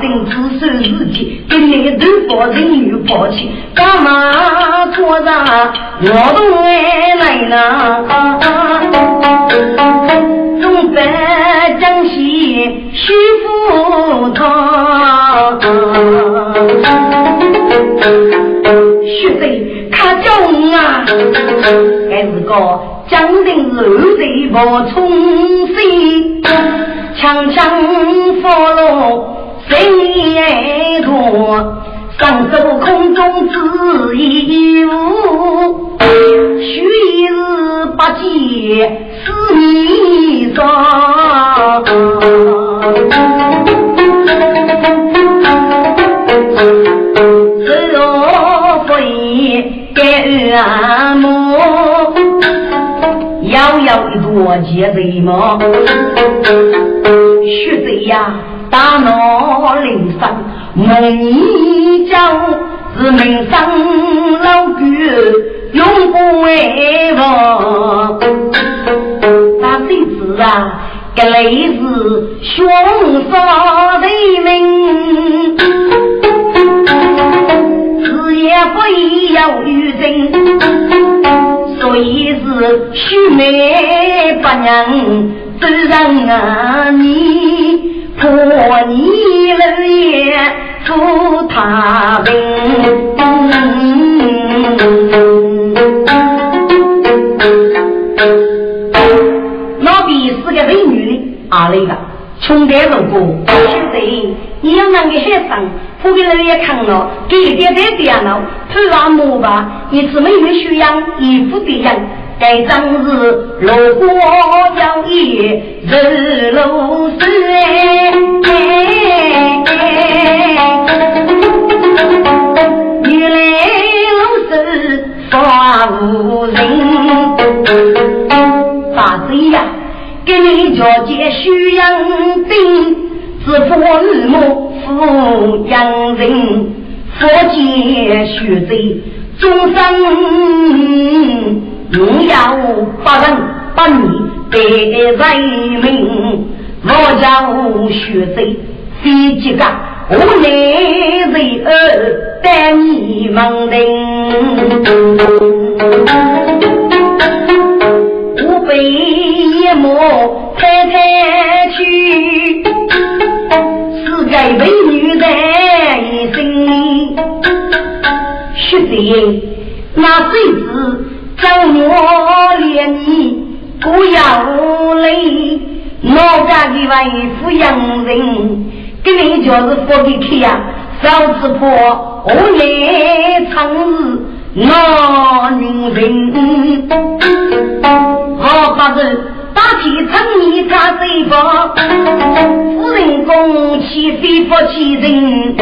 州百姓自守自己，跟你都把人女抛弃，干嘛错上我都爱来呢？东北江西徐福堂。血水卡叫啊，还是个江陵流水莫冲水，强强佛罗谁也多，双手空中只一物，须日八戒是你双。阿母，摇摇一朵结眉毛，血贼呀，大闹灵山，梦一觉是名声老狗，永不忘。那谁知啊，这雷是凶杀的命。死也会有余震，所以是须眉不能自然啊！你破你了也出他兵，老毕是个美女的阿雷个。穷得如过，现在你要那个学生，不给人也看了，给一点点电脑，突然木吧，一次没有修养，一副的样。该张日路过摇曳日落水，原来路是花无人，大嘴呀！给你交接徐阳兵，自负日暮负阳人，佛见血贼终生荣耀八人八女得人民，我叫血贼非几个，我来为儿带你们人。被一幕太太去，是该美女在一生。学姐，那谁知将我连你不要累，我家的为富养人，给你就是佛给去呀，少吃破，我来长日那女人。好把子打起城里他谁方？夫人公气非福气人，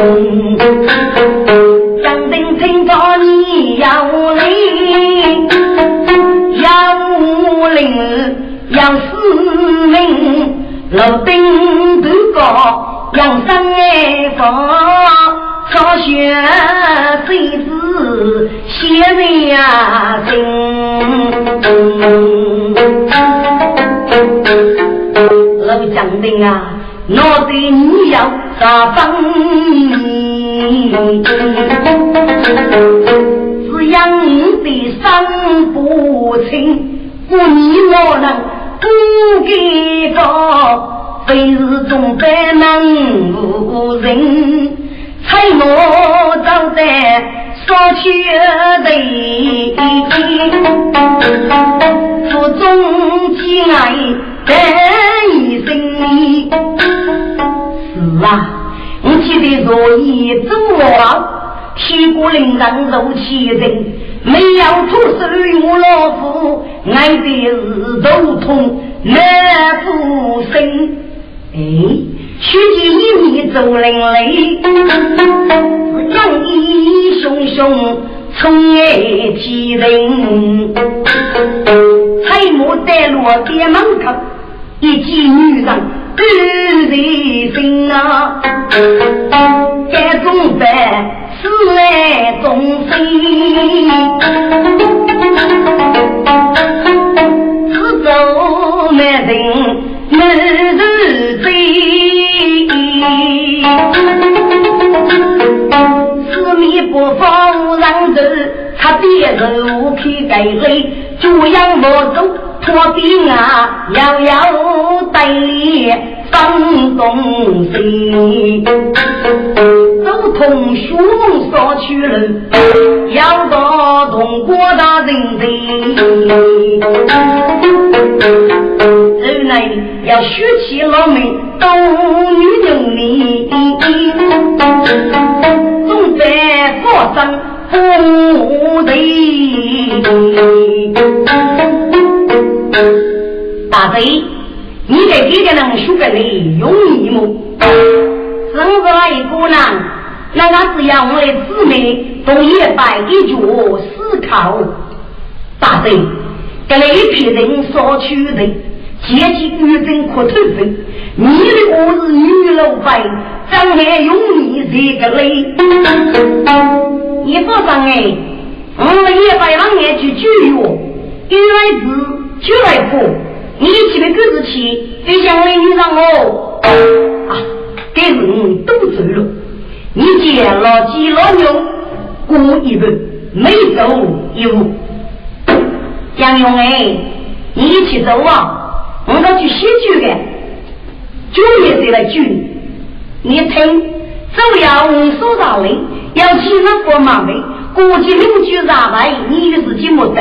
张灯听到你要来，要无灵要死命，楼顶都高要生爱房。朝学谁子写呀真，老将军啊，我对你要啥分？只养的伤不清，我你莫能不记得非是东北能无人猜我走在说起的一一腹中饥饿的一生是啊我记得如意走了屁股能让如起人没有土手我老夫，爱的是头痛难不生。哎，须见一面走人雷，仗义雄雄冲爱其人，彩幕带落店门口，一见女人。日日心啊，该中饭此来中饭，此走难人没人追，四面八方无人走，他爹肉皮盖累，猪羊毛走。我兵啊，遥遥对放东西，走通书所去路，要到同国大人的。后来要学起老妹东女人哩，总在佛上不对。大贼，你在这个人书本里用一么？生个一个人，那他只要我的姊妹都一摆一脚思考。大贼，跟一批人说去的，阶级女真可透分。你的我是女老板，怎还用你这个嘞？你说上哎，我们一百万年去救我，原来是。就来过，你起的个子起，就像美女让我啊，给人都走了。你见老鸡老牛过一步，每走一步。杨勇哎，你一起走啊！我要去写酒的，酒也谁来酒？你听，都要五所大人，要去那过马尾，过去邻居咋办？你的事情没对。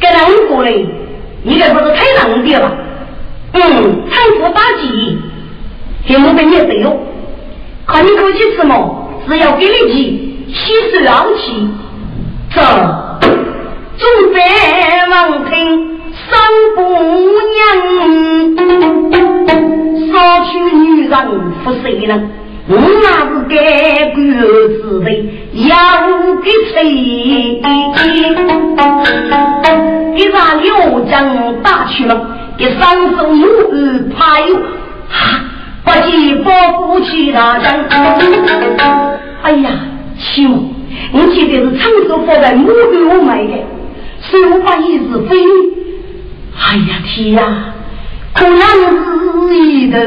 跟人过来，你该不是太冷的了？嗯，贪腐打击，听我跟你说哟，看你过去吃嘛，只要给你去洗手昂气，这众百王听三姑娘，少娶女人不谁呢？我那是该官之位，要给谁？给咱刘将打去了，给三手母儿怕有，不计保护其他人。哎呀，秋，我记得是长寿放在母给我买的，所以我把一日飞。哎呀天呀，可能是一头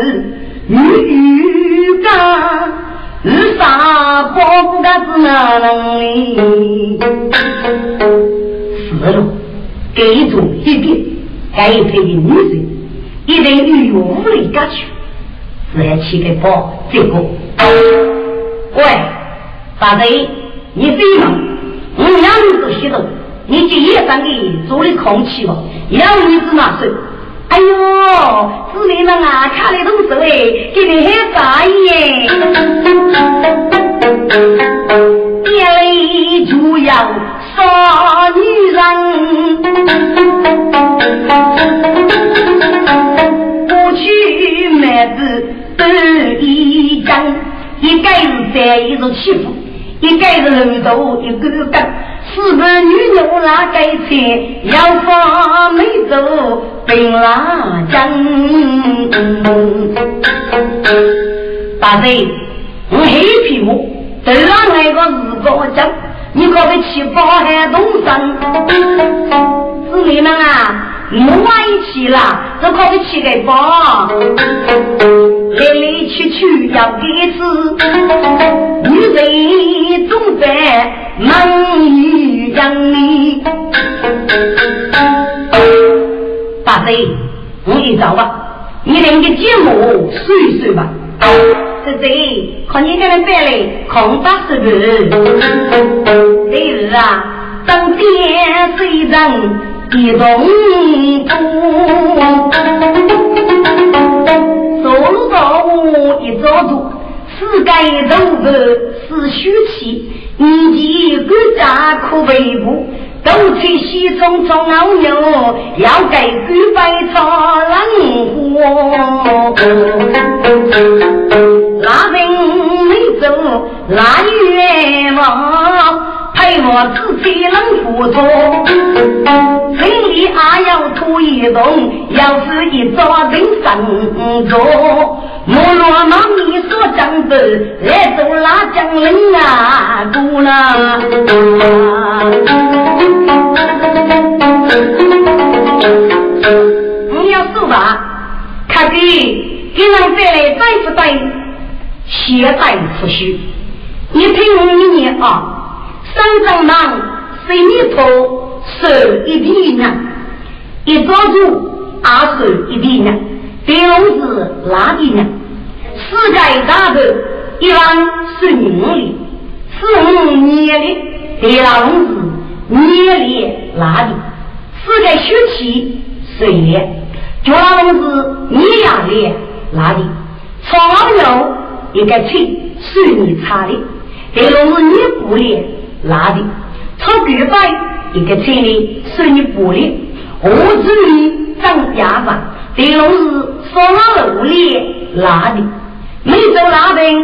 鱼干，是啥保护个是哪能哩？死了。给种一点，还一配的女人，一人与无力歌曲，是起个包这个。喂，大贼，你飞吗？我两女子洗头，你今夜上的做的空气了，两女子拿手。哎呦，姊妹们啊，看的都是哎，给你很大耶。夜里就要杀女人，过去妹子都一样，一个是在一种欺负，一个是楼头一个个。四个女牛拉盖车，要放梅州冰辣酱。大贼，我黑皮木，头上那个日高将，你可别去包海东山。姊妹们啊，莫往一起啦，这可别去个包。来来去去要给子，女人总在。忙于养你，大贼，我一早吧，你连个节目说一说吧。这贼，看你这人摆来，空大是不？这日啊，当天虽然一动不，收入到我一早做，世界都是。是虚气，年纪国家可为不。东吹西冲冲牛牛，要给鬼百草冷火。那人走，那冤枉。陪我自己能付出，心你还要吐一动，要是一早人生着，莫若那你所讲的，来走拉江人啊，姑娘。你要说吧，看给给人带来对不对？现在不许，你听我念啊。三丈忙，十米头，手一地人，一抓住二手一地人，第五是哪地呢？世界大头一万是五里，四五年里，第六是年里哪里？世界血气水年，第五是年亚里哪里？草牛一个气是你差的，第六是你不里。哪里？炒狗饭一个菜里是你玻璃，我这里长牙子，第六是烧肉里哪里？没走哪边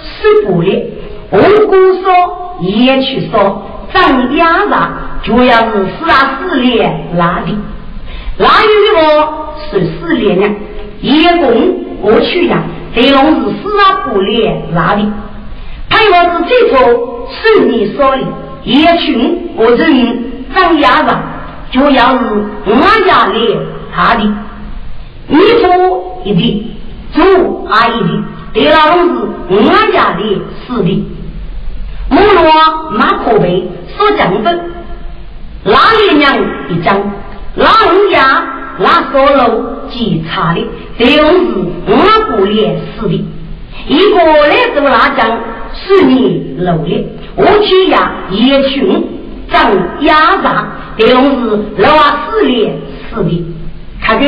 是玻璃，我姑说也去说长牙子，主要是四啊四里哪里？哪有的我是四里呢？一共我去呀，第六是四啊玻璃哪里？配我是最初是你说的，一群我这人长牙子，就要是我家里他的，你说一的，做阿姨的，对老是我家的是的，木罗马可贝说讲的，哪里娘一张，哪人家那说楼几差的，对是我不连是的，一个来做辣酱。是你努力，我去呀，也群长压榨，这种是老啊四年四年。他个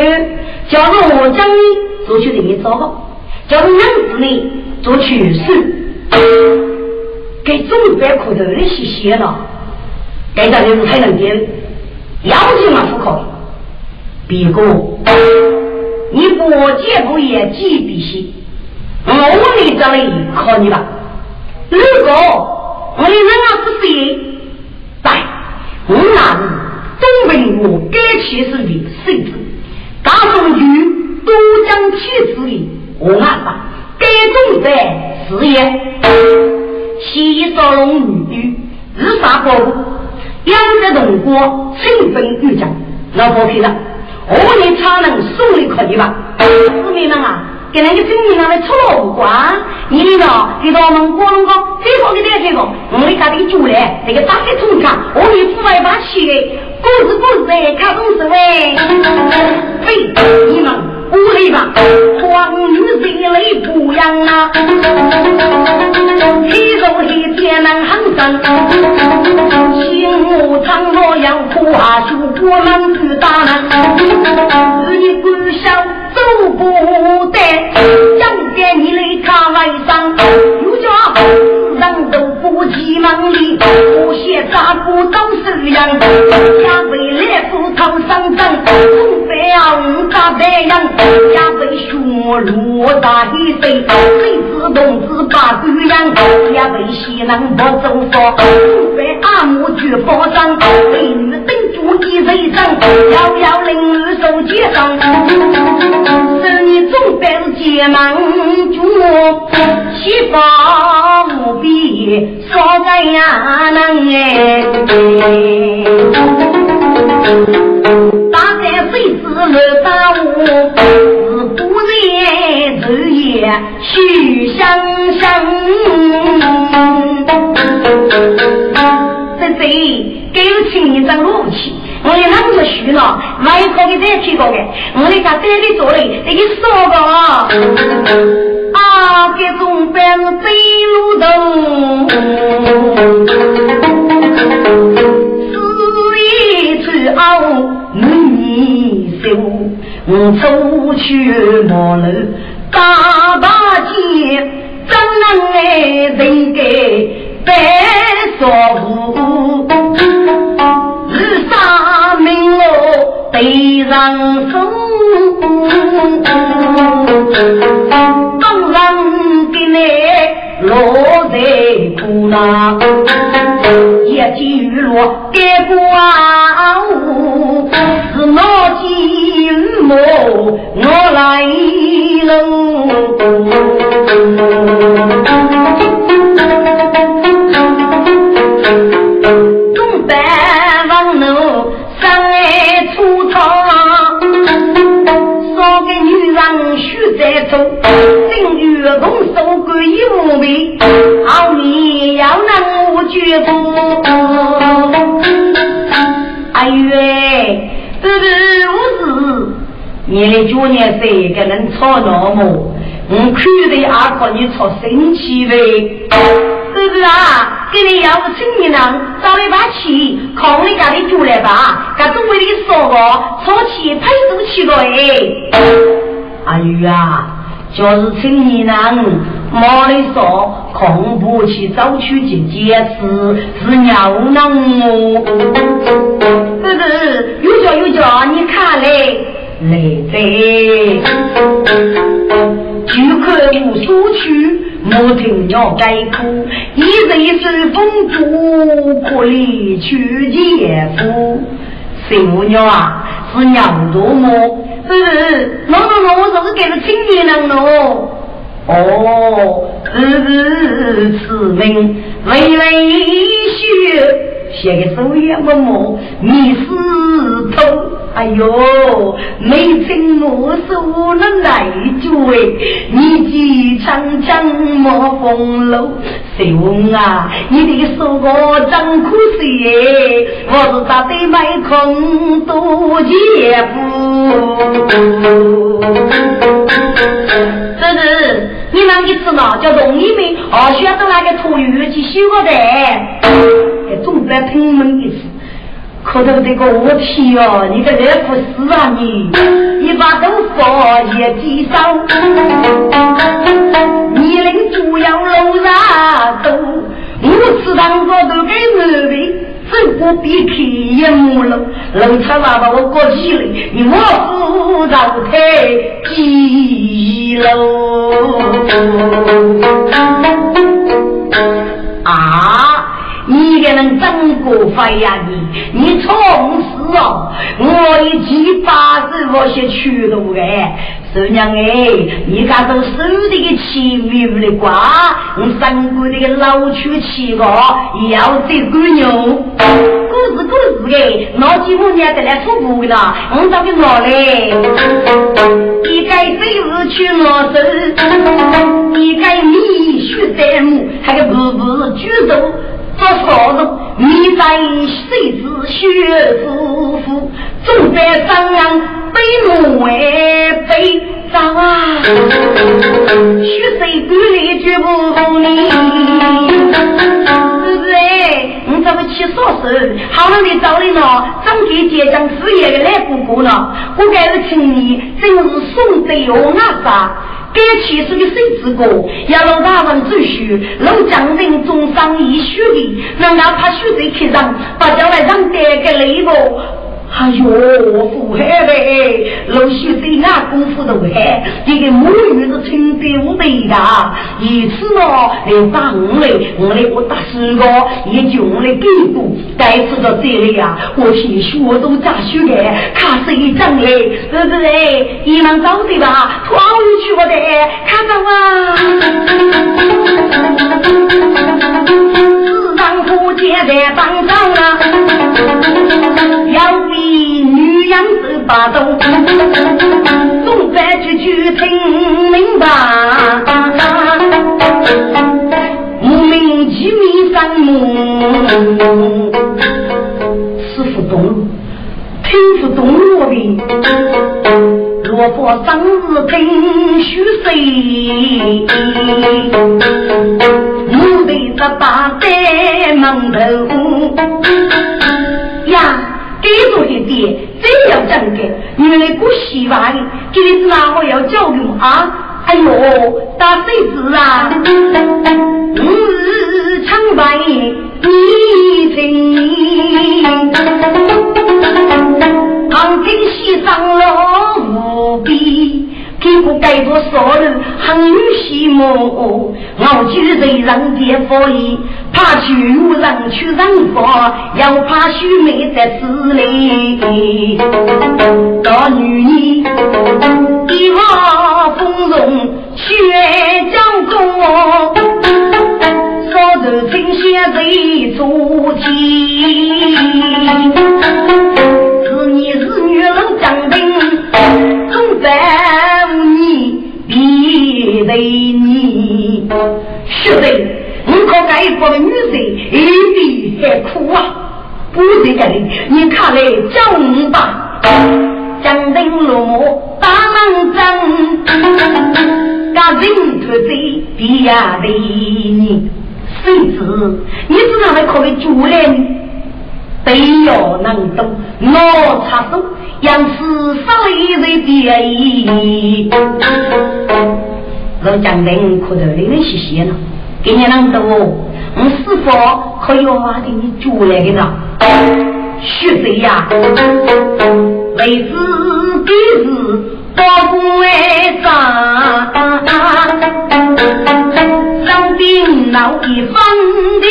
假如我将你做去人民糟糕，假如娘子呢做去世，给中百苦头的些些了，该家人才能点，要求嘛不可以。别个你不见过也记笔些，我来这里考你吧。如果我的人啊不是来，我那是东北我该去世的孙子，大宋军都将妻子的我阿爸该种在事业，西少龙女日杀宝物，养在东国清风玉江，老婆皮了，我的才能送你可以吧？市民们啊！跟那个证明上的错误关，你呢？给到我们广东高最好的那个这个，我们家的主来，那个大黑通卡，我们户外把起的，故事故事的，看公司喂，嘿，你们不累吧？黄女人泪不扬啊，黑肉黑天能行生，心目长若要苦啊，就我们去打难，日你不晓。走不得，想给你来看外伤，又叫人都不急忙里，我些杂不都是样，家为来福头上涨，总非要五大白羊，家为血路大一岁，谁知同志把姑娘，家为西南不走佛，总非阿母去包装，美女等住一人上，遥遥领儿手接上。是你总在结盟主，七宝无比，少个呀能哎。大概谁知六大我，是不然日夜须相生。这谁给我请一张武器？我的啷个虚了？外头的再提过的，我的家带的做嘞，你说个啊？啊，这种白是白路头，是一次傲女秀，我出去马路大大街。张能哎人给白说无，对上手，当然给你落在苦囊，一记雨落给刮雾，是我我来喽。九年谁个能吵那么？我看的阿哥你吵生气呗？是不是啊？给你要不请你呢，找一把气，靠你家里酒来吧。这东北的说个吵气拍都起了哎。哎呀！就是请你呢，妈的说，恐怖去早去去解释是尿囊哦。不是有叫有叫，你看嘞，来在，就看无所去，莫听鸟该哭，一人一声风烛，可里去姐夫，谁母鸟啊？是娘多么？是，喏喏喏，我是给了青年人喽。哦，是是此名微微雪。写个手也么么，你是头，哎呦，没听我说那来句哎，你几长江莫风流，谁问啊？你的说我真可惜，我是打的卖空多姐夫。这是你那个知道叫容易没？哦，选择那个土语去修个的。总在听门的事，可头这个我天哦，你个热不死啊你！一把豆腐也几少，你领主要楼上都，我吃当个都给我的，这不比开一木楼，楼差娃把我过起来，你我扶到太几楼啊！你个人真过分呀你！你从事哦，我一七八十我些去路哎，师娘哎，你家都收的个七五的瓜，我三姑的个老去七个，要这个牛，故事故事哎，那几五年得来出步了，我咋个哪嘞？一该飞日去我手，一该米血在目，还个步步举手。做错事，你在谁是血夫妇，总在商量被奴为被遭啊！血谁管理绝不服你？是不是？你怎么去说事？好了，你找你了，张给结将事业的来哥哥了，我该是请你，真是送得有那啥。该起是个谁之过？要让大王走虚，让将人中伤一血的，让他怕血水去上，把将来让爹给累不？哎呦，富海嘞，老许对俺功夫都海，这个母语是清白无对的。一次哦，来打我嘞，我来我打十个，也就我来给过。该次到这里呀，我听说都咋学的，看是一张嘞，是不是？一忙找对吧？突然去我的，看到啊，自然不见在当上把刀，总在句句听明白。无名其名上目，吃不懂，听不懂我的。若不生日听虚岁，我得这八在门头呀。给着一点，真要真的，原来不希望，今天是哪个要教育啊？哎呦，大孙子啊，我是长白你听，旁听西上了无比。给不该多少人很羡慕，我居在人间福利，怕去人去人佛，又怕须眉在此里。大女人一马丰容，血将功，少得清闲在足迹。是你是女人长定，总在。为你，是的，我可该国的女婿一比还苦啊！不是这里，你看来叫我吧，江灯落幕大门正，家人团聚比呀为你，谁知你只能还可以做人，得要能动，我插手，杨氏少一位别。老江灯哭得泪泪淅淅了，给你啷多我是否可以挖给你煮来的呢？是谁呀，为子给子保不为长，上兵闹一方的，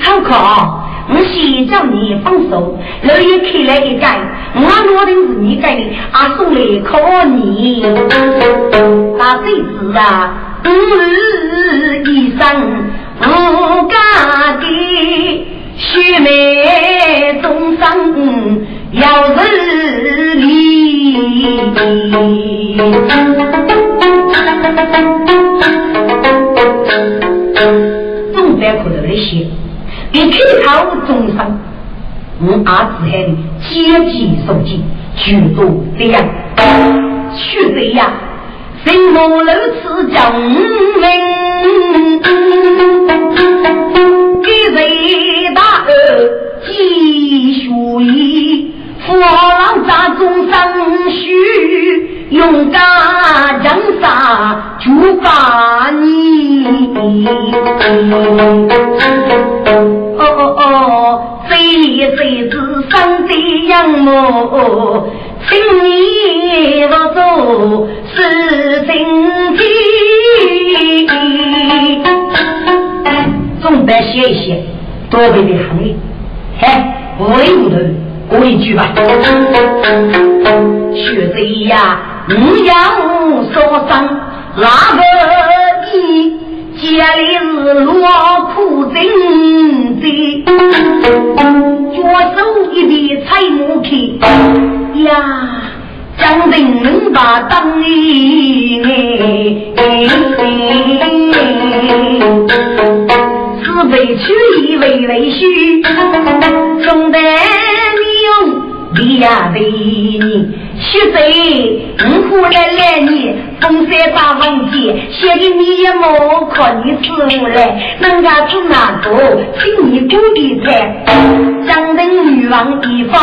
好可。我先叫你放手，老爷开来一盖，我拿的是你盖的，阿送来考你。大辈子啊，五日一生无家的，须眉终生要日里。总在苦头的些。你开口终生，我阿子海的阶级手机，举多这样，去这样，什么如此讲明？给谁大儿积学艺，父老家终生须勇敢江山就把你。哦哦哦，这一辈子上的杨木，请你我做是真的。总得写一写，多给点行业。哎，为伍头过一句吧。学贼呀，你要说声哪个你？家里是落苦真的，左手一边采木去呀，将人能把当一是为取意为为虚，总得你呀为你。七岁，五苦来来你，风山大王姐，写给你也莫靠你师傅来，人家是哪个，请你鼓励才，江城女王一方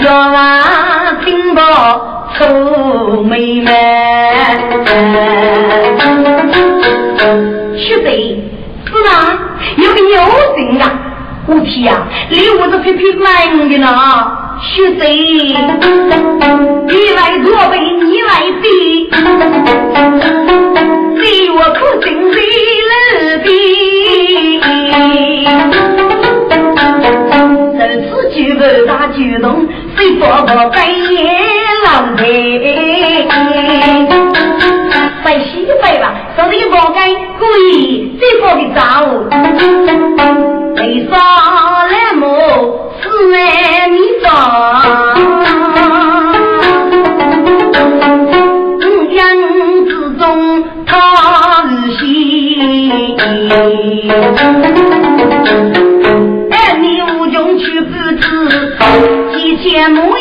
要俺听到臭妹妹，七岁，是啊，有个有心啊。我天呀，礼物都偏偏买的呢！学谁？你来做背，你来背，给我苦心为了比。这次举个大举动，谁说我白眼狼狈？拜西拜吧，说你活该，故意最好的招。为啥来么？是爱你早。五阳之中他是心，爱你无穷去不知，几千亩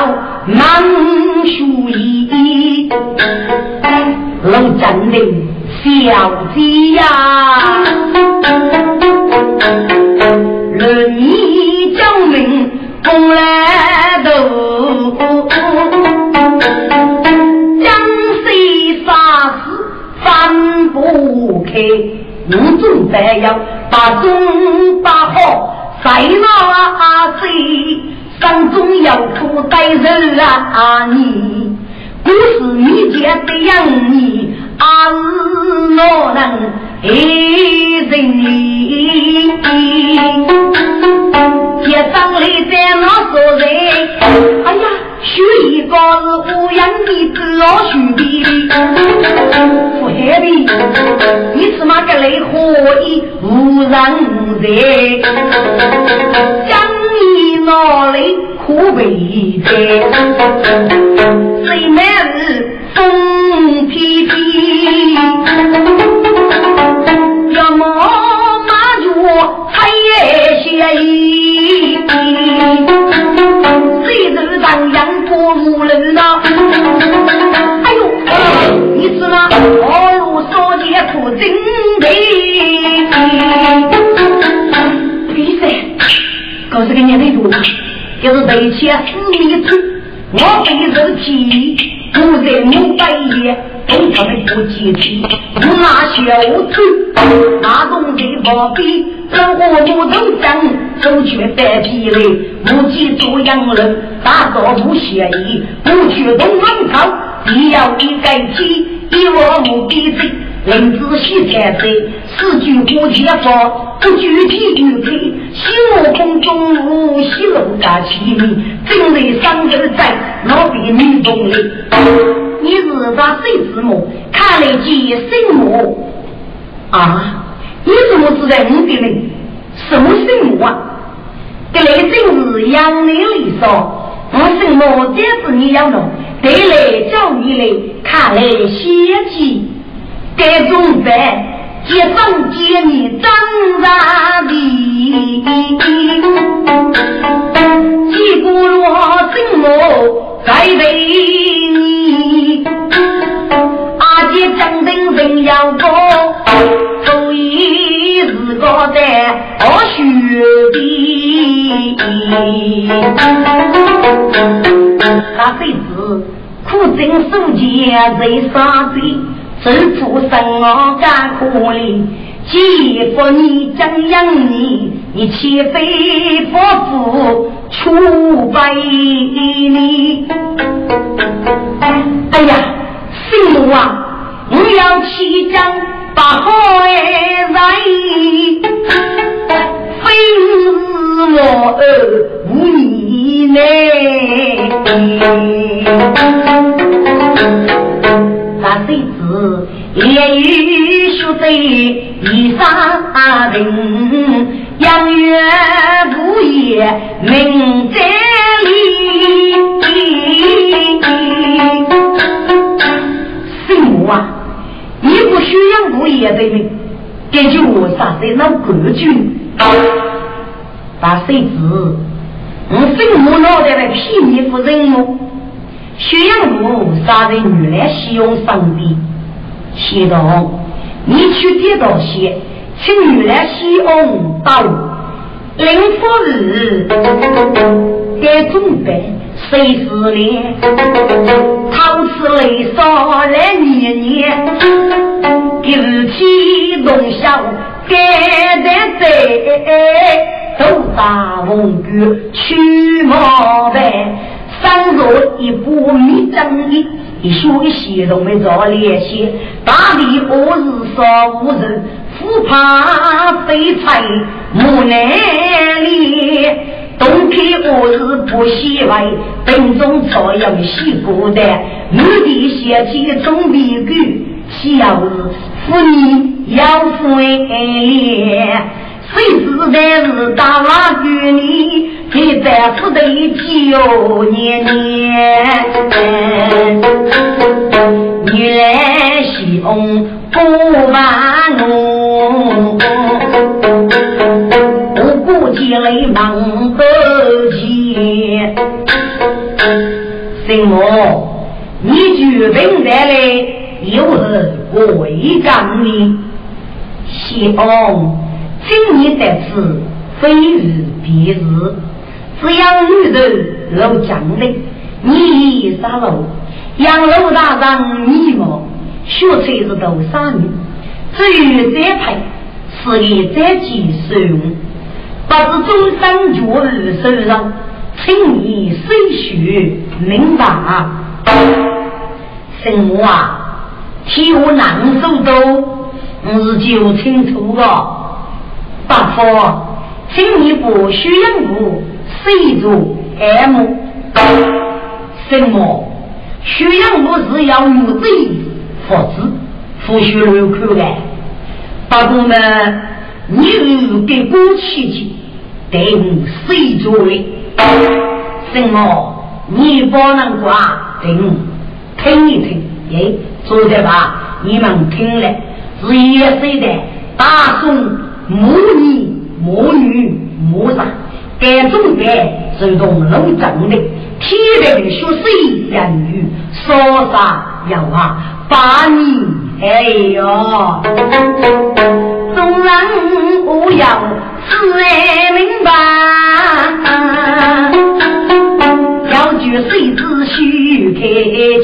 夜间去。老忙。书意，龙真的小鸡呀，论你将命功来斗，江水沙死翻不开，我总得要把中把好塞那水。当中要苦待人啊！你不是你家的养你，而是我能爱人？你。街上来在那说人，哎呀，许一个是无养的哥兄弟，不害的，你是哪个来何以无人？在？哪里苦悲哉？谁满是东告诉给你的多，就是对起四米处，我非是气，不在母百叶，都他们不接气，我拿小 tru，那种的宝贝，生活不都讲，走却带皮嘞，不记做洋人，打造不协议，不去东门口，你要一盖起，一窝母鼻子。林子细才在，四句话前方不具体具体，心目空中无西路大奇名，正在上头在老边女中里。你是把谁字母？看来记什么？啊？你怎么知道我的名？什么姓母啊？这来正是杨梅里说，我姓莫，这是你要弄，得来叫你来，看来先记。该种饭，接上接你真大地，几个罗什么在为你？阿姐张灯人要过，所以是个在学弟。他辈子苦尽受尽在沙堆。受苦生我干苦力，既不你将养你，你岂非不负出百里？哎呀，姓母啊，我要起将把海人，非我儿无你呢。那谁知烈雨雪在衣裳人，阳月不夜明在里。姓母啊，你不需要我也得命，这就我啥在那国君。那谁知我姓母脑袋来骗你不认我？宣阳路杀人女来西用上帝，启动你去接到些，请女来使用到灵福日该准备谁是呢？陶瓷雷少来年年，九起龙啸该得在，都大风雨去毛白。上若一部密章的，一书一写都没着联系。大地我是少无人，不怕飞财木难里。冬天我是不喜欢，本中朝阳西过的，目的写起总比狗，小日妇女要分谁知在是大拉局里，给在府的九年年，女来兄不完我，不顾积累忙不急，什么？你决定带来有何贵干呢？谢翁，今年得此非日别日，只要女人老将的，你杀路，杨老大人你我学才是多少年？至于再配，是以再计算，不知终生绝日手上，请你细学明白。什么啊？替我难受多，我是就清楚了。八夫，请你不需要我 C 座 M。什么？需要我是要有罪，否则不许留口来。八公呢？你给过去去，对我 C 座的。什么？你不能挂定。听一听，哎，坐的吧，你们听了，是一岁的大宋母女母女母子，该种的是动楼整的，天人学水人语，说啥要啊，把你哎呦，众人无要自然明白。谁子须开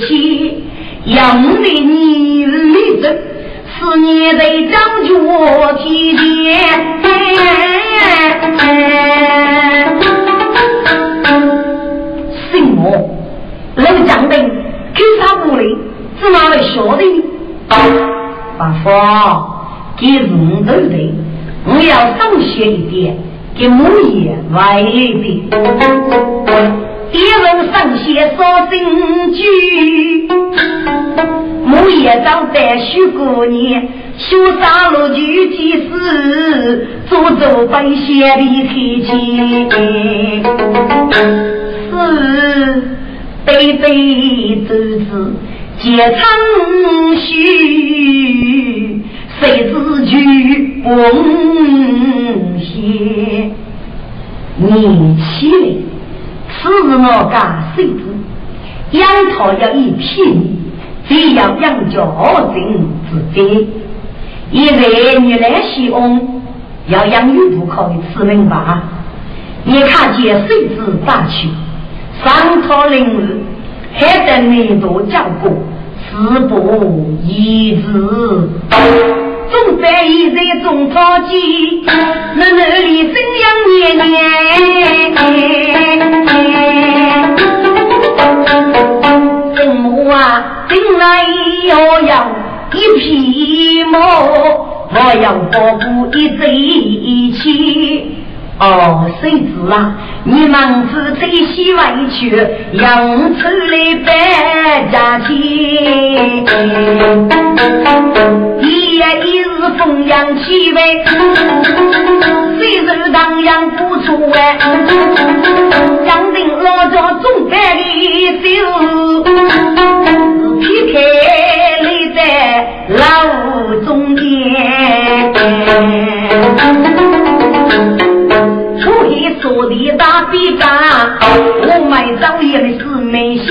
启，养的你立正，是你的张角体检。什么？老将军，给啥不哩？是哪位晓得？大夫，给人都对，我要上学一点，给母爷外一点。一人上写说新句，母也长在许过年，修杀路具体事，做做百姓的开心。是悲悲周子皆长须，谁知句不写？你起来。此日我家孙子养他要一品，只要养家人自己。一来你来西翁，要养育不可以吃明白。你看见孙子打去，上朝领日，还得你多教过，是不一致。总在一在中草间，那那里怎样年年？进来要要一匹马，我要保护一贼一起。哦，谁知啊？你们是最喜委屈，养出来百家钱。一夜一日风扬起。呗，岁数荡漾不出哎。养定老家种饭的手，劈开立在老中间。说的大比干，我买早宴是没些，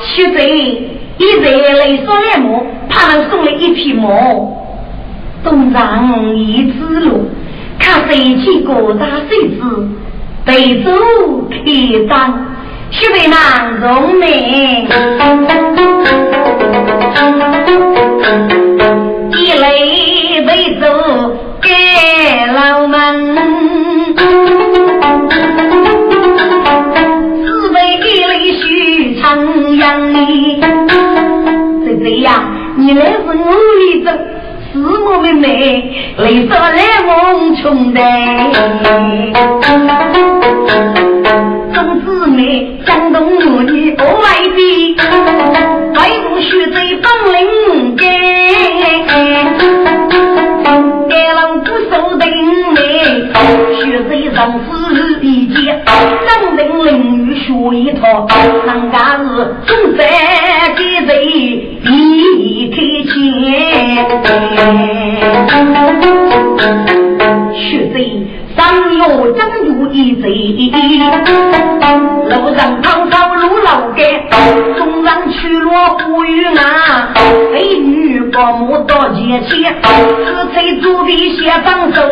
现在一在来说来么？他们送了一匹马，东上一只路，看谁去过大谁子，对走开当，是为难农民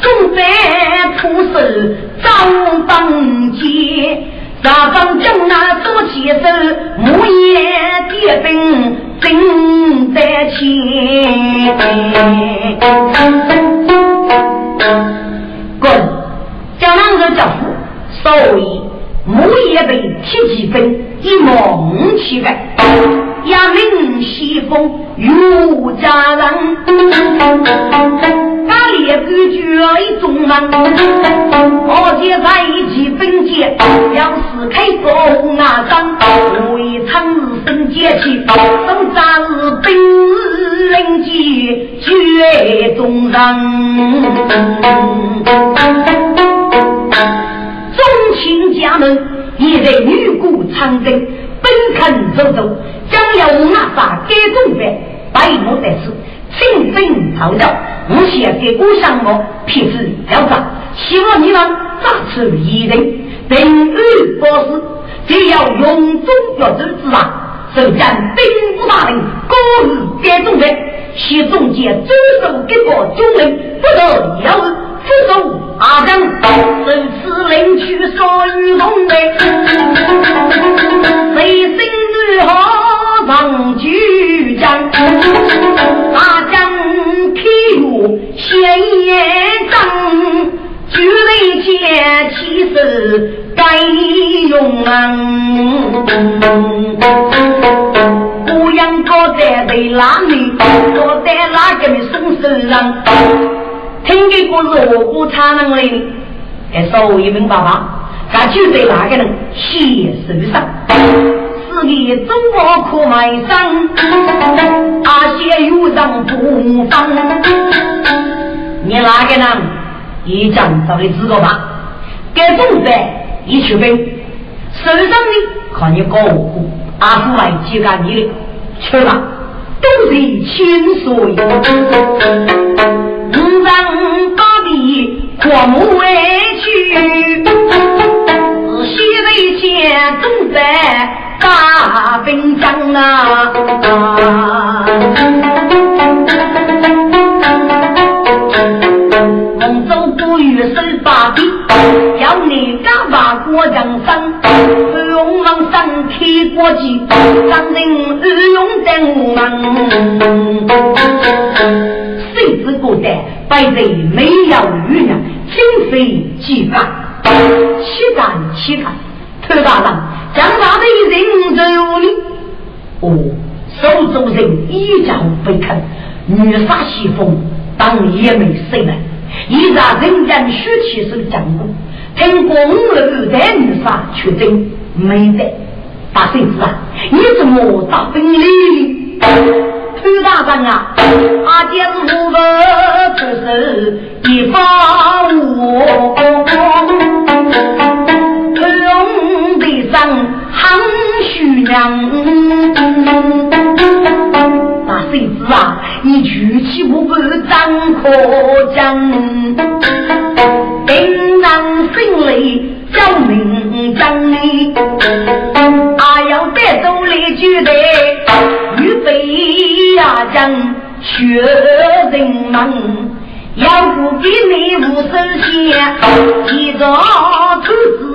总在出手张帮街。大方将那做起手，木叶点兵正在前。滚！叫郎子叫，所以木叶被提几分，一梦起来。压命西风有家人，打猎狗绝众人。我姐在一起分界，要是开弓啊仗，为长日生节气，生战日兵日人杰绝众人。宗亲家门，一代女孤长征，奔肯走走。将要拿啥给中饭，百无得此，清兵逃掉。我先给故乡我批示要斩，希望你们扎出一人，定于国事，只要用中要之之啊！首战兵部大令，各日给中饭，系中间遵守给个军令，不得要日不守阿将，受此令去所与同类，谁心如何？王举将，大将披入鲜艳章，举雷剑气势该勇。不阳高在为哪里？高在哪个的松手上？听的故事我不差能力，给所有明爸爸，他就在哪个人写手上？自己中国可买上，阿些有人不放。你哪个人？一讲找的资格吧。该种在一去分，手上的看你高户，阿父来接干你的，去吧，都是轻松。五张大笔过目为去，仔细为先种在。大兵将啊！杭州不与手把柄，要你敢把国将生，龙王上天国际，让人日用在我们。谁知古代百人没有余粮，清水几干，岂敢岂敢，特大人。将他的人走呢？哦，手中人一脚被坑，女杀西风，当也没谁了。一扎人间血气是江湖，听公路在女杀却真没得。大孙子啊，你怎么打本领？崔大人啊，阿姐是我的出手一发我。唐虚娘，大孙子啊，你举起我不张可讲，定让心里叫名将你，啊要带走来举的预备呀将学人们。要不给你无声线，提着兔子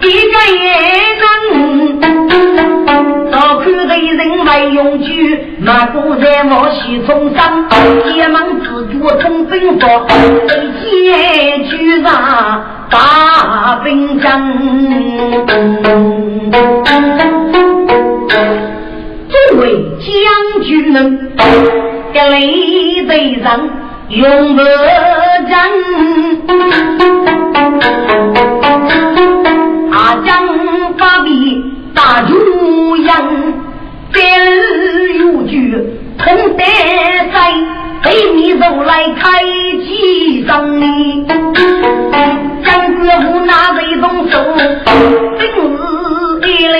一个也能。早看人人为永居，马古在我西冲上，急忙自觉通兵法，飞剑举上大兵将。诸位将军们，这雷队上永不战。阿将发兵打中央，白日有举同得在，北面走来开启仗哩。将军无那为动手，真是一来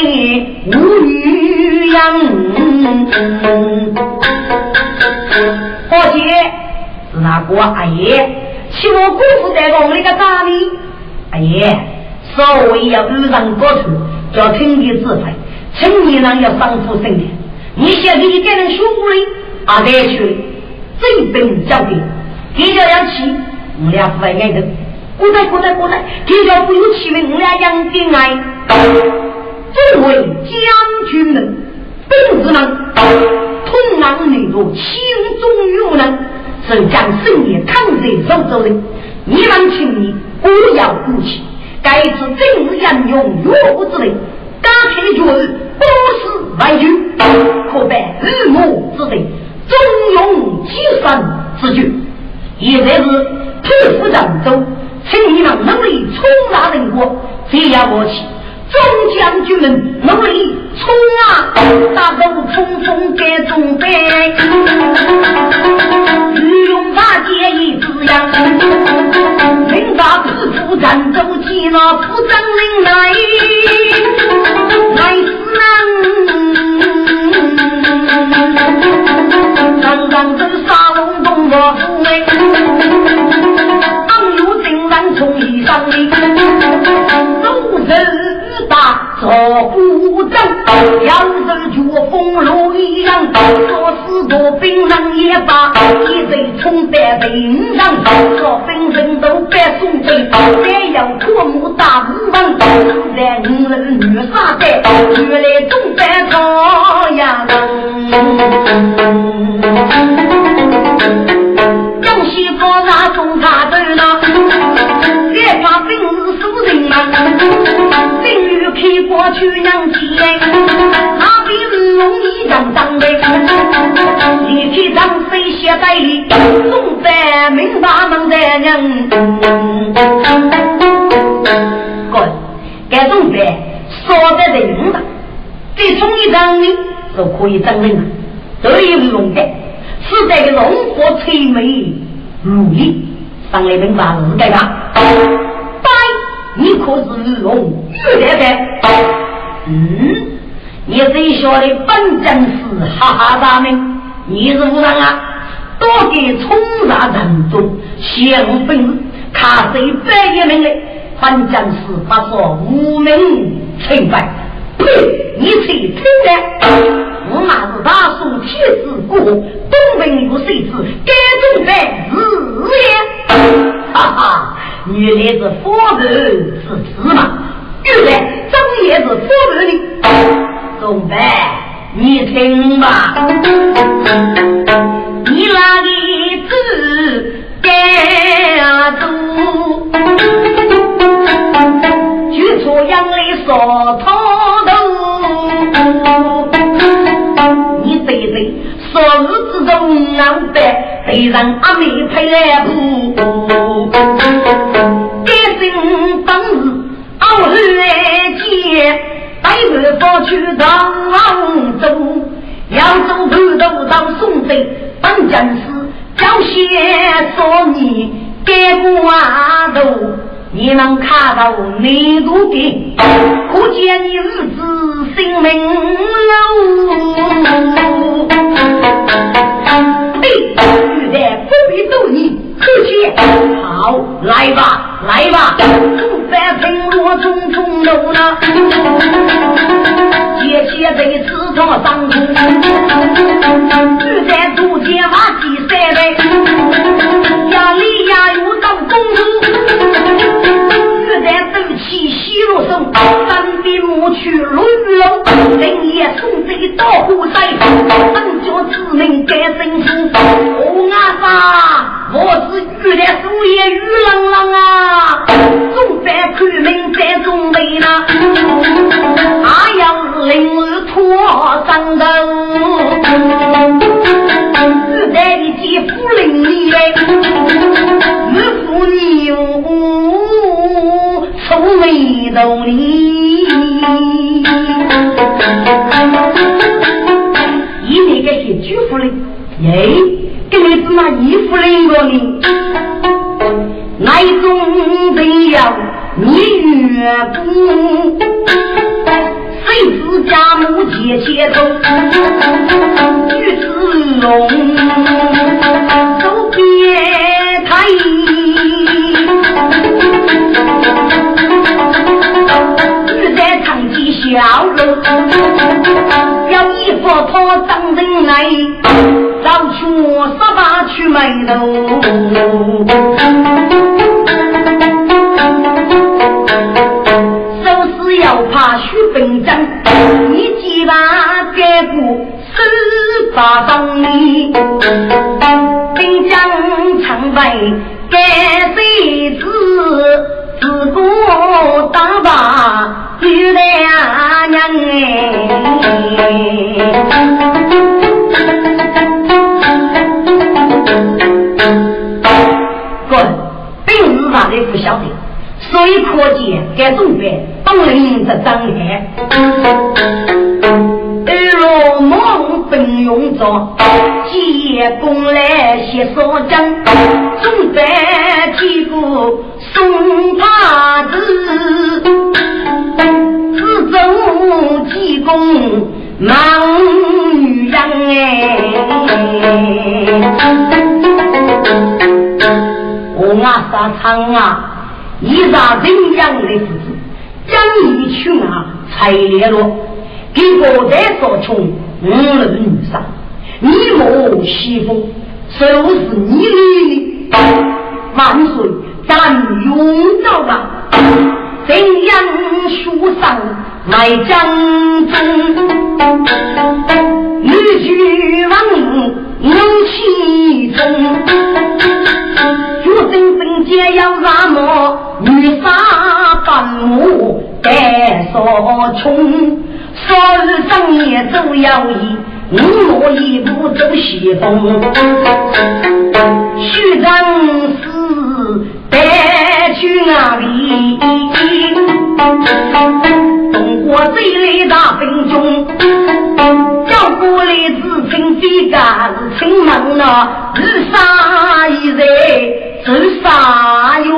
无语扬。伙计，是那个阿爷，请我姑父在宫里个哪里？阿爷。稍微要遇上高处，叫听你指挥。青年人要上富生的，你现在一个人学武哩，啊，再去真兵交兵，这叫要起，我俩不爱挨的。过来过来过来，这叫不有气的，我俩养的爱。作为将军们，兵士们，同样内部轻中有能，是将胜利扛在手中的。你们请你不要哭泣。该知正是应用药物之类，刚才的药不是外有，可拜日暮之类，中庸积善之举，现在是匹夫人都，请你们能力冲杀人国，这样我去。众将军们努力冲啊！大步匆匆该准备，御用大捷一字样，领大四处战斗机那副将领来，来死人，刚刚这沙龙洞我府哎，昂有精神从衣裳里，走人。大做不正，要是绝风路一样，做事多兵人也罢，一贼冲在兵上，做兵人都白送飞，再要破木大五门，男人女杀在，原来总在朝阳。江西高山中卡头了，别怕兵是熟人嘛。去过去娘家，那边容易让当的。离开张飞携带总在明大门在人。哥，该种在说的人了，再充一张呢就可以证明了，都有龙的，是在个龙火催眉如力，上来明白是该吧？你可是玉龙玉来的？嗯，你最晓得本真是哈哈大名，你是无人啊？多给冲杀人中，先无本事，卡谁百一名嘞？本真是不说无名清白，呸！你吹听的？我那是大宋天子过，东北有谁知？该中在日也，哈哈。原来是夫人是芝麻，原来正也是夫人的。总白，你听吧，你那里子该做？举出杨来烧汤头，你对对，说日之中难得。被人阿妹配来布，改姓当日阿来接，带着包去当州，扬州头头到宋州，本将士叫些说你改过阿头，你能看到内陆的，可见你日子性命喽。玉带不必逗你客气，好来吧，来吧，不凡平罗中中楼呢，接起这次做上空，玉带竹节马蹄赛来，呀里呀有当公主，玉带斗气西路声，三边木去龙龙，林夜送贼到虎山，三脚之名改生父。我所以可见，该总兵当领着张海，二罗梦本用着，借功来写少将，总兵几个送帕子，自走济公忙女人哎，我啊沙场啊。一杀人样的父子，将一群啊才联络，给国代所穷五路女杀，你我西风，就是你的万岁，咱永到了怎样书上来将中，女婿王有其中。真正皆要那么女杀半母带所穷，少日正夜走摇曳，五落一步走西风。徐正是带去哪里？东国最来大兵中，要过来自称飞干城门啊，日杀一人。是啥用？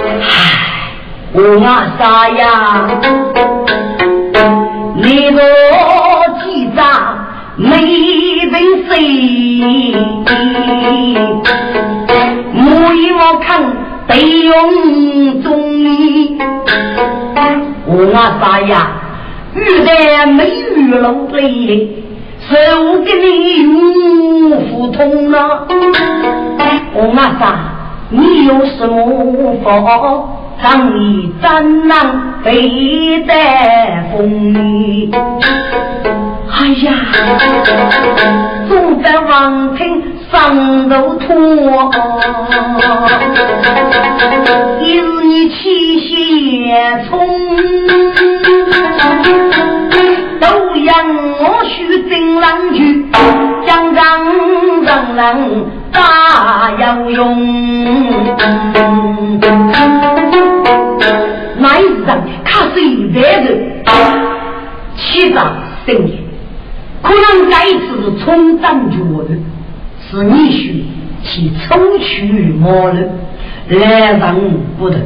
唉，我啥呀？你个记账没本事，莫以我看得用中我啥呀？遇在没遇了累，手给你用不通了。我阿三，你有什么法？让你怎能飞在风雨？哎呀，总在王庭上头拖，有你气血冲。我须真郎去，将让让人大有用。那一日看谁来人，七丈生年，可能该次冲战绝的，是你须去抽取魔人，来人不得，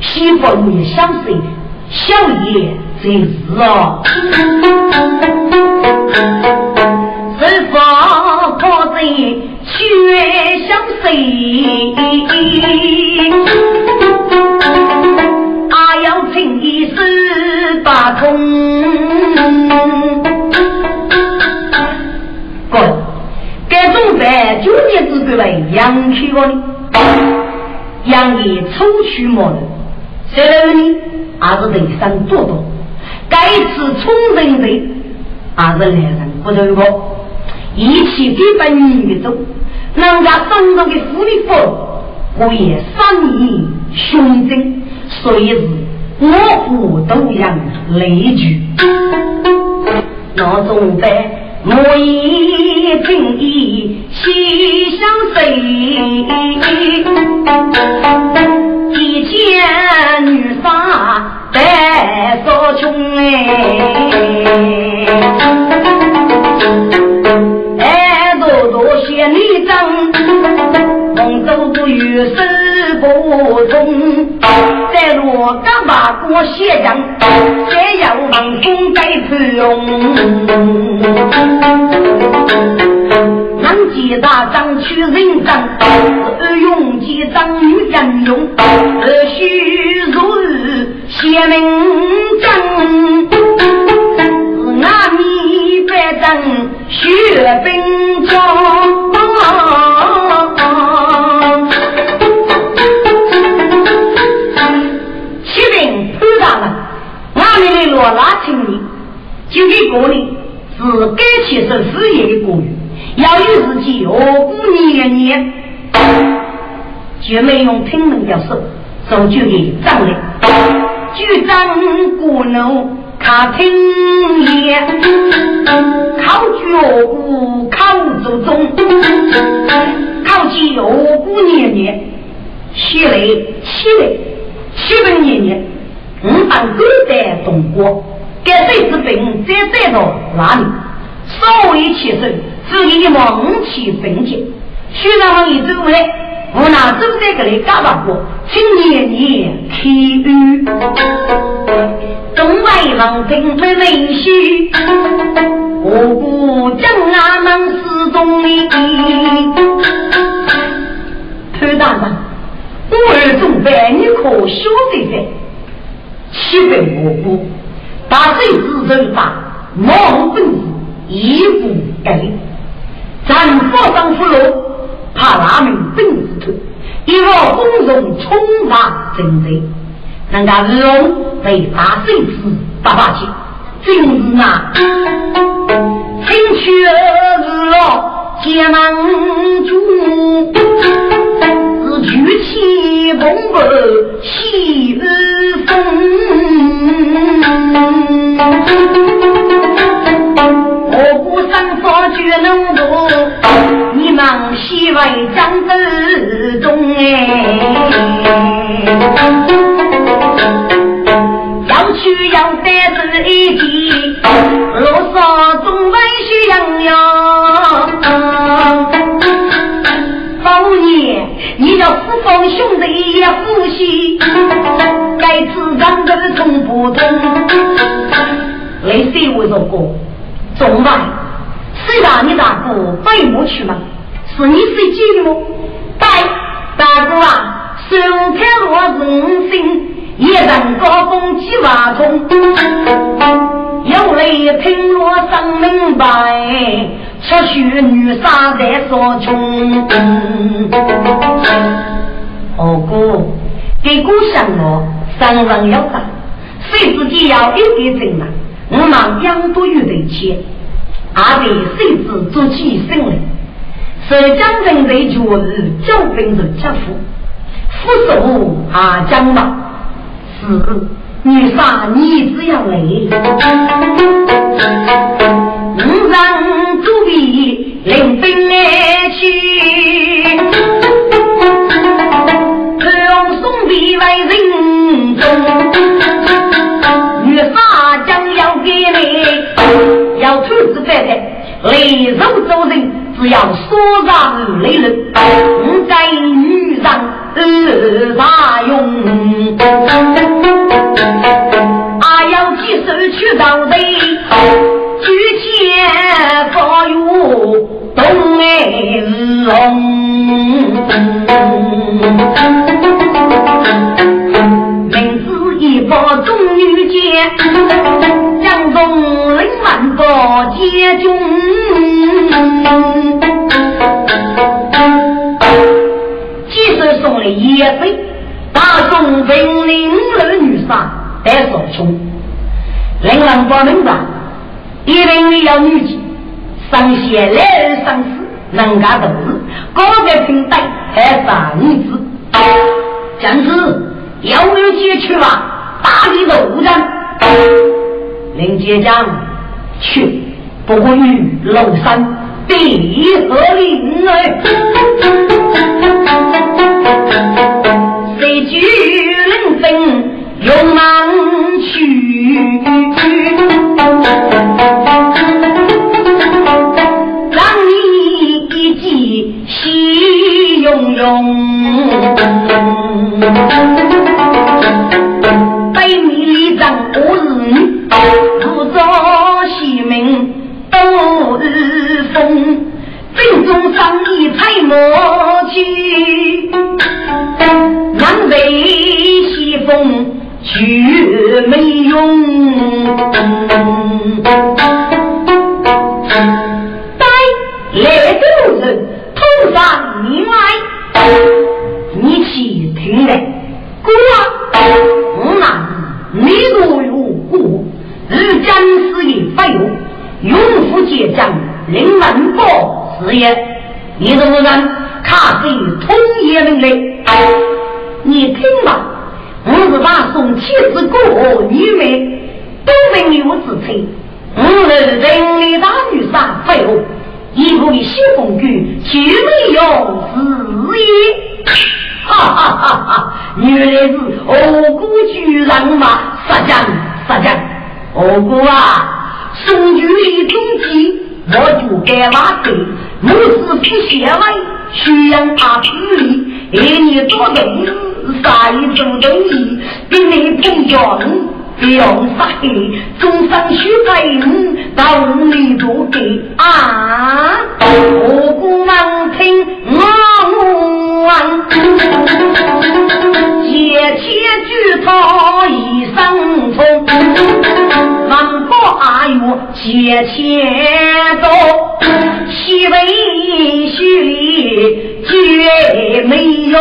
西风也相随，小爷真是啊。是否可在却相随？阿要情意十八通。总办九年之规来，杨去我呢？杨爷抽取毛了，谁来呢？还是人生多多，该次冲人的，还是来人不头我，一起给本女走，人家生中的福利福，我也三年胸针，所以是我府都养雷剧，那种呗。我一听一喜相随，一见女发白所穷哎，哎多多谢你张，梦中不与世不同，我刚把过写将，再要望风再披用。南极大张取人张，二用几张女人用，二须如日写名章，是阿弥白张血兵装。就给过你。是该起身事业的国语，要有自己何故年年，就没用听门的手，手就给张了。举张鼓楼卡听言，考举何故考祖宗，考起何故年年，起来起来，七本年年，五当古代中国。该谁之病在在到哪里？稍微起身，自己的猛气分解。徐长王一走来，我那走在这里干嘛过？请年年体育，东外王兵没没虚，我不将俺们失踪哩。潘大人，我儿中百你可晓得的？岂非我不？把水之人法，毛本事一不改。咱佛上福禄，怕他们本事头，一个风容冲发真贼，人家龙被打水之八八七，真是那青雀日落结满珠，是举起蓬勃喜日风。绝能度，你们西外张之中哎，要去要得是一计，路上总外需样样。包年，你的父方兄弟也呼吸，该知张的通不通？雷谁为着过？中外谁让你大哥背我去吗？是你自己的吗？对大哥啊，手开我人心，一人高峰几万重，有泪听我生明白，出血女杀在所穷。二哥，给故乡我三人要长，谁自己要一点正嘛？我忙养多余的钱，阿得谁子做起生来？浙江人的觉日交兵人家父，父手阿江吧，是女杀你只要来，五让主笔领兵来要兔子在的，雷肉做人，只要说上雷人，不该女上二大用。阿要几手去到底，举剑发勇，东来龙。名字一把中女剑。江东林万国皆中，送了野飞，大众文林儿女杀带少穷，令人不明白，一定要女子上贤来而上死，人家都是高个平等还杀女子，将士要有解去吧，大力斗争。林杰讲去，不过与楼山地和林哎，谁举人生勇难去，让你一记喜融融。日风，正中上一彩魔去，南北西风却没用。待来都人头上你来，你去听来，姑啊，我那。你若有故，日将事业发有，永福结将，令万宝事业。你是不人？卡谁统一命令？你听吧，我是把送妻子过女妹，都没有之称。我是人力大女杀废物，一部的新风剧，绝没有事业。哈哈哈！哈原来是我姑居人嘛，杀将杀将，我姑啊，送去一中计，我就该挖走。我是不写完，需要他处理，给你做东杀一种东西，给你碰撞，不用杀黑，终生须在你，到你都给啊！我不能听我问。借钱举他一生痛，万不阿有借钱走，西北西里绝没用。